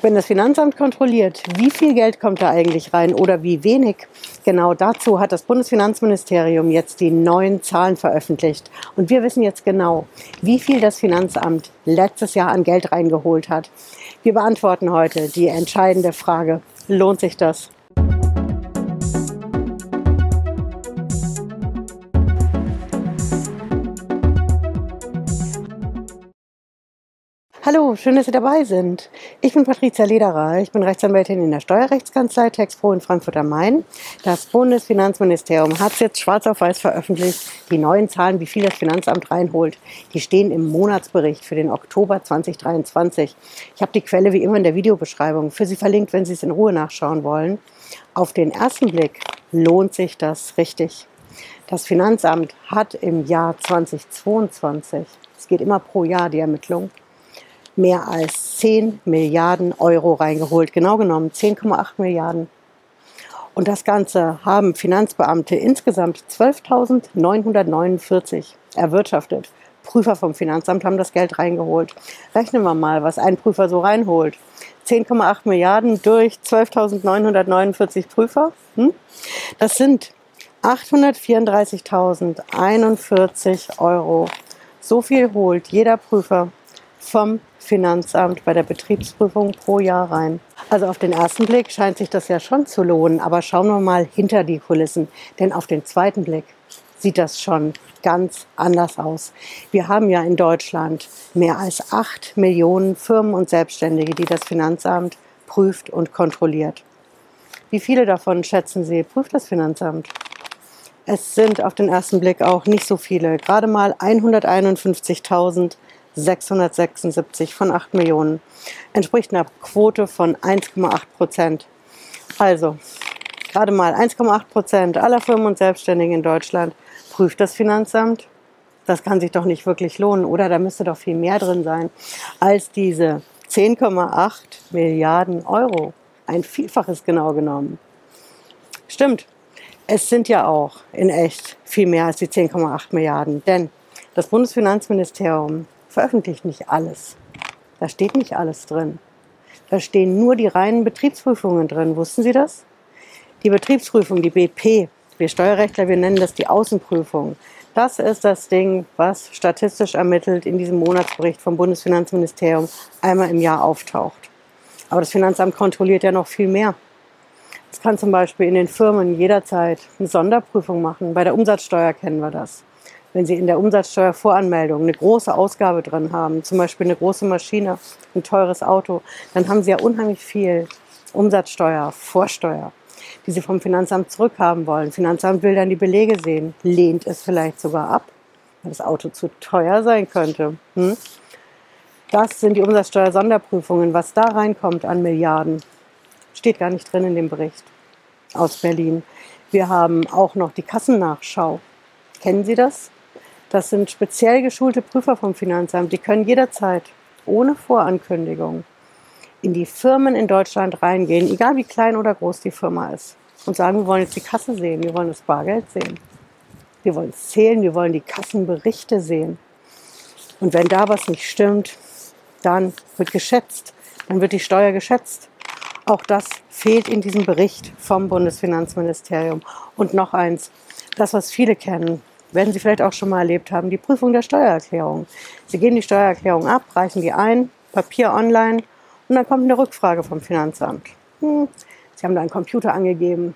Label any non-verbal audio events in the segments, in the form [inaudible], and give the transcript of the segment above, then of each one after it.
Wenn das Finanzamt kontrolliert, wie viel Geld kommt da eigentlich rein oder wie wenig, genau dazu hat das Bundesfinanzministerium jetzt die neuen Zahlen veröffentlicht. Und wir wissen jetzt genau, wie viel das Finanzamt letztes Jahr an Geld reingeholt hat. Wir beantworten heute die entscheidende Frage, lohnt sich das? Hallo, schön, dass Sie dabei sind. Ich bin Patricia Lederer. Ich bin Rechtsanwältin in der Steuerrechtskanzlei TexPro in Frankfurt am Main. Das Bundesfinanzministerium hat jetzt schwarz auf weiß veröffentlicht, die neuen Zahlen, wie viel das Finanzamt reinholt. Die stehen im Monatsbericht für den Oktober 2023. Ich habe die Quelle wie immer in der Videobeschreibung für Sie verlinkt, wenn Sie es in Ruhe nachschauen wollen. Auf den ersten Blick lohnt sich das richtig. Das Finanzamt hat im Jahr 2022, es geht immer pro Jahr die Ermittlung, mehr als 10 Milliarden Euro reingeholt. Genau genommen 10,8 Milliarden. Und das Ganze haben Finanzbeamte insgesamt 12.949 erwirtschaftet. Prüfer vom Finanzamt haben das Geld reingeholt. Rechnen wir mal, was ein Prüfer so reinholt. 10,8 Milliarden durch 12.949 Prüfer. Hm? Das sind 834.041 Euro. So viel holt jeder Prüfer vom Finanzamt bei der Betriebsprüfung pro Jahr rein. Also auf den ersten Blick scheint sich das ja schon zu lohnen, aber schauen wir mal hinter die Kulissen, denn auf den zweiten Blick sieht das schon ganz anders aus. Wir haben ja in Deutschland mehr als acht Millionen Firmen und Selbstständige, die das Finanzamt prüft und kontrolliert. Wie viele davon schätzen Sie, prüft das Finanzamt? Es sind auf den ersten Blick auch nicht so viele, gerade mal 151.000 676 von 8 Millionen. Entspricht einer Quote von 1,8 Prozent. Also, gerade mal 1,8 Prozent aller Firmen und Selbstständigen in Deutschland prüft das Finanzamt. Das kann sich doch nicht wirklich lohnen, oder? Da müsste doch viel mehr drin sein als diese 10,8 Milliarden Euro. Ein Vielfaches genau genommen. Stimmt. Es sind ja auch in echt viel mehr als die 10,8 Milliarden, denn das Bundesfinanzministerium veröffentlicht nicht alles. Da steht nicht alles drin. Da stehen nur die reinen Betriebsprüfungen drin. Wussten Sie das? Die Betriebsprüfung, die BP, wir Steuerrechtler, wir nennen das die Außenprüfung. Das ist das Ding, was statistisch ermittelt in diesem Monatsbericht vom Bundesfinanzministerium einmal im Jahr auftaucht. Aber das Finanzamt kontrolliert ja noch viel mehr. Es kann zum Beispiel in den Firmen jederzeit eine Sonderprüfung machen. Bei der Umsatzsteuer kennen wir das wenn Sie in der Umsatzsteuervoranmeldung eine große Ausgabe drin haben, zum Beispiel eine große Maschine, ein teures Auto, dann haben Sie ja unheimlich viel Umsatzsteuer, Vorsteuer, die Sie vom Finanzamt zurückhaben wollen. Finanzamt will dann die Belege sehen, lehnt es vielleicht sogar ab, weil das Auto zu teuer sein könnte. Hm? Das sind die Umsatzsteuer-Sonderprüfungen. Was da reinkommt an Milliarden, steht gar nicht drin in dem Bericht aus Berlin. Wir haben auch noch die Kassennachschau. Kennen Sie das? Das sind speziell geschulte Prüfer vom Finanzamt. Die können jederzeit ohne Vorankündigung in die Firmen in Deutschland reingehen, egal wie klein oder groß die Firma ist, und sagen, wir wollen jetzt die Kasse sehen, wir wollen das Bargeld sehen, wir wollen es zählen, wir wollen die Kassenberichte sehen. Und wenn da was nicht stimmt, dann wird geschätzt, dann wird die Steuer geschätzt. Auch das fehlt in diesem Bericht vom Bundesfinanzministerium. Und noch eins, das, was viele kennen, werden Sie vielleicht auch schon mal erlebt haben, die Prüfung der Steuererklärung. Sie geben die Steuererklärung ab, reichen die ein, Papier online und dann kommt eine Rückfrage vom Finanzamt. Hm, Sie haben da einen Computer angegeben,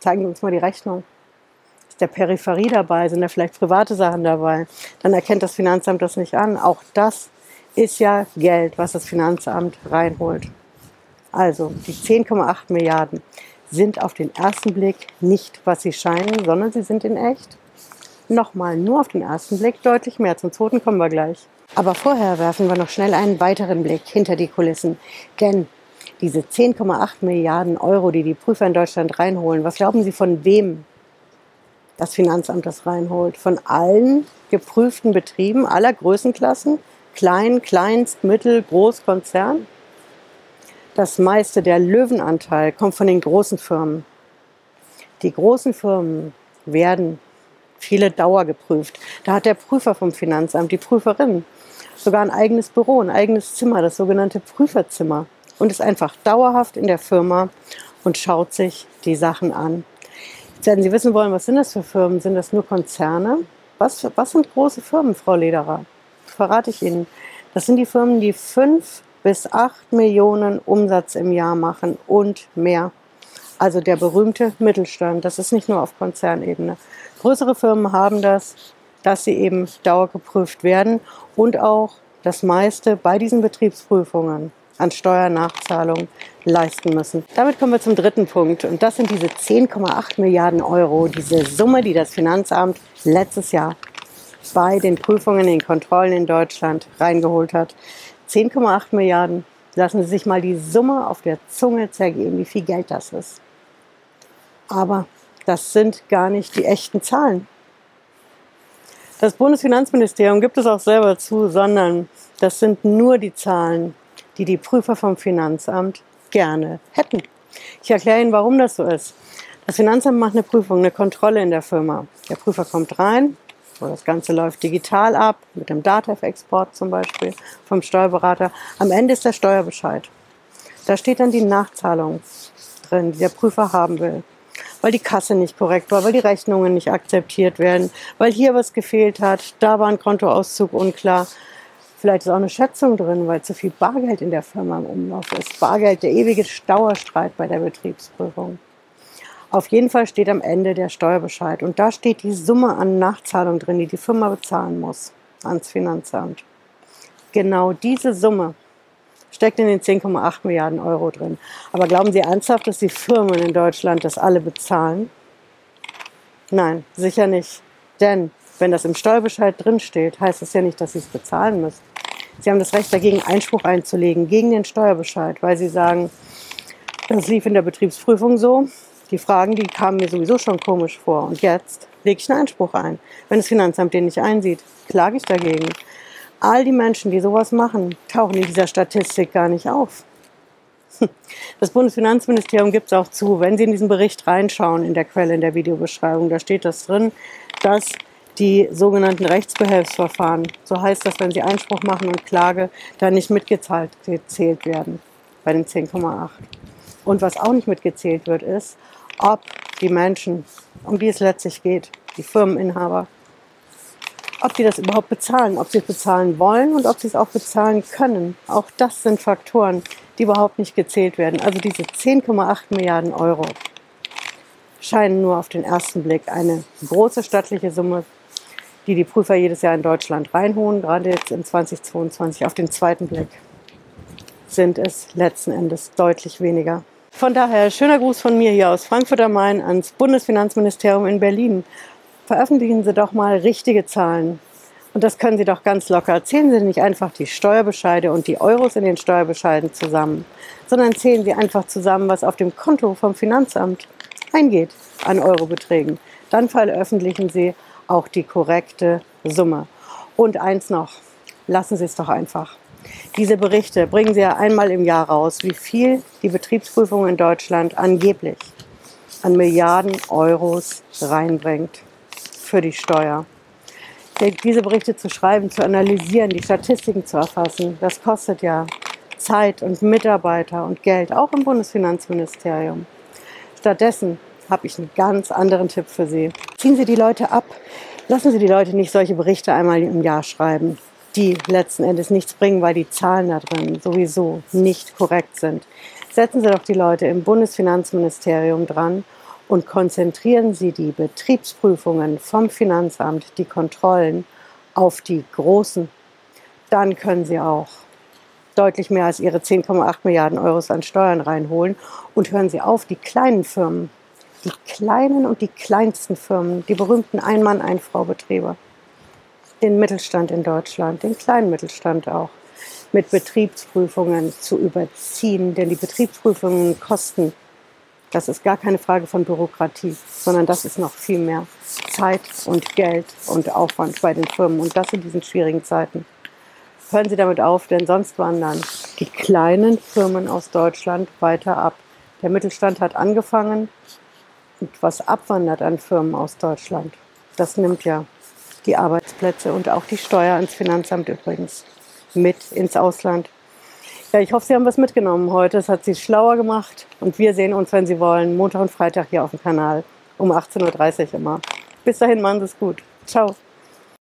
zeigen Sie uns mal die Rechnung. Ist der Peripherie dabei? Sind da vielleicht private Sachen dabei? Dann erkennt das Finanzamt das nicht an. Auch das ist ja Geld, was das Finanzamt reinholt. Also die 10,8 Milliarden sind auf den ersten Blick nicht, was sie scheinen, sondern sie sind in echt nochmal nur auf den ersten Blick deutlich mehr. Zum zweiten kommen wir gleich. Aber vorher werfen wir noch schnell einen weiteren Blick hinter die Kulissen. Denn diese 10,8 Milliarden Euro, die die Prüfer in Deutschland reinholen, was glauben Sie, von wem das Finanzamt das reinholt? Von allen geprüften Betrieben aller Größenklassen? Klein, Kleinst, Mittel, Groß, Konzern? Das meiste, der Löwenanteil, kommt von den großen Firmen. Die großen Firmen werden viele Dauer geprüft. Da hat der Prüfer vom Finanzamt, die Prüferin, sogar ein eigenes Büro, ein eigenes Zimmer, das sogenannte Prüferzimmer. und ist einfach dauerhaft in der Firma und schaut sich die Sachen an. Jetzt werden Sie wissen wollen, was sind das für Firmen? Sind das nur Konzerne? Was, was sind große Firmen, Frau Lederer? Verrate ich Ihnen. Das sind die Firmen, die fünf bis acht Millionen Umsatz im Jahr machen und mehr. Also der berühmte Mittelstand. Das ist nicht nur auf Konzernebene. Größere Firmen haben das, dass sie eben dauergeprüft werden und auch das meiste bei diesen Betriebsprüfungen an Steuernachzahlungen leisten müssen. Damit kommen wir zum dritten Punkt und das sind diese 10,8 Milliarden Euro, diese Summe, die das Finanzamt letztes Jahr bei den Prüfungen, den Kontrollen in Deutschland reingeholt hat. 10,8 Milliarden. Lassen Sie sich mal die Summe auf der Zunge zergehen, wie viel Geld das ist. Aber das sind gar nicht die echten Zahlen. Das Bundesfinanzministerium gibt es auch selber zu, sondern das sind nur die Zahlen, die die Prüfer vom Finanzamt gerne hätten. Ich erkläre Ihnen, warum das so ist. Das Finanzamt macht eine Prüfung, eine Kontrolle in der Firma. Der Prüfer kommt rein, das Ganze läuft digital ab, mit dem DATEV-Export zum Beispiel vom Steuerberater. Am Ende ist der Steuerbescheid. Da steht dann die Nachzahlung drin, die der Prüfer haben will. Weil die Kasse nicht korrekt war, weil die Rechnungen nicht akzeptiert werden, weil hier was gefehlt hat, da war ein Kontoauszug unklar. Vielleicht ist auch eine Schätzung drin, weil zu viel Bargeld in der Firma im Umlauf ist. Bargeld, der ewige Dauerstreit bei der Betriebsprüfung. Auf jeden Fall steht am Ende der Steuerbescheid und da steht die Summe an Nachzahlung drin, die die Firma bezahlen muss ans Finanzamt. Genau diese Summe steckt in den 10,8 Milliarden Euro drin. Aber glauben Sie ernsthaft, dass die Firmen in Deutschland das alle bezahlen? Nein, sicher nicht. Denn wenn das im Steuerbescheid drinsteht, heißt das ja nicht, dass Sie es bezahlen müssen. Sie haben das Recht dagegen, Einspruch einzulegen gegen den Steuerbescheid, weil Sie sagen, das lief in der Betriebsprüfung so, die Fragen, die kamen mir sowieso schon komisch vor. Und jetzt lege ich einen Einspruch ein. Wenn das Finanzamt den nicht einsieht, klage ich dagegen. All die Menschen, die sowas machen, tauchen in dieser Statistik gar nicht auf. [laughs] Das Bundesfinanzministerium gibt es auch zu. Wenn Sie in diesen Bericht reinschauen, in der Quelle, in der Videobeschreibung, da steht das drin, dass die sogenannten Rechtsbehelfsverfahren, so heißt das, wenn Sie Einspruch machen und Klage, da nicht mitgezählt werden bei den 10,8. Und was auch nicht mitgezählt wird, ist, ob die Menschen, um die es letztlich geht, die Firmeninhaber, ob die das überhaupt bezahlen, ob sie es bezahlen wollen und ob sie es auch bezahlen können. Auch das sind Faktoren, die überhaupt nicht gezählt werden. Also diese 10,8 Milliarden Euro scheinen nur auf den ersten Blick eine große stattliche Summe, die die Prüfer jedes Jahr in Deutschland reinholen, gerade jetzt in 2022. Auf den zweiten Blick sind es letzten Endes deutlich weniger. Von daher schöner Gruß von mir hier aus Frankfurt am Main ans Bundesfinanzministerium in Berlin. Veröffentlichen Sie doch mal richtige Zahlen. Und das können Sie doch ganz locker. Zählen Sie nicht einfach die Steuerbescheide und die Euros in den Steuerbescheiden zusammen, sondern zählen Sie einfach zusammen, was auf dem Konto vom Finanzamt eingeht an Eurobeträgen. Dann veröffentlichen Sie auch die korrekte Summe. Und eins noch, lassen Sie es doch einfach. Diese Berichte bringen sie ja einmal im Jahr raus, wie viel die Betriebsprüfung in Deutschland angeblich an Milliarden Euros reinbringt für die Steuer. Diese Berichte zu schreiben, zu analysieren, die Statistiken zu erfassen, das kostet ja Zeit und Mitarbeiter und Geld, auch im Bundesfinanzministerium. Stattdessen habe ich einen ganz anderen Tipp für Sie. Ziehen Sie die Leute ab. Lassen Sie die Leute nicht solche Berichte einmal im Jahr schreiben die letzten Endes nichts bringen, weil die Zahlen da drin sowieso nicht korrekt sind. Setzen Sie doch die Leute im Bundesfinanzministerium dran und konzentrieren Sie die Betriebsprüfungen vom Finanzamt, die Kontrollen auf die großen. Dann können Sie auch deutlich mehr als Ihre 10,8 Milliarden Euro an Steuern reinholen und hören Sie auf, die kleinen Firmen, die kleinen und die kleinsten Firmen, die berühmten Ein-Mann-Ein-Frau-Betriebe, den Mittelstand in Deutschland, den kleinen Mittelstand auch, mit Betriebsprüfungen zu überziehen. Denn die Betriebsprüfungen kosten, das ist gar keine Frage von Bürokratie, sondern das ist noch viel mehr Zeit und Geld und Aufwand bei den Firmen. Und das in diesen schwierigen Zeiten. Hören Sie damit auf, denn sonst wandern die kleinen Firmen aus Deutschland weiter ab. Der Mittelstand hat angefangen und was abwandert an Firmen aus Deutschland, das nimmt ja die Arbeitsplätze und auch die Steuer ans Finanzamt übrigens mit ins Ausland. Ja, ich hoffe, Sie haben was mitgenommen heute. Es hat Sie schlauer gemacht. Und wir sehen uns, wenn Sie wollen, Montag und Freitag hier auf dem Kanal um 18.30 Uhr immer. Bis dahin, machen Sie es gut. Ciao.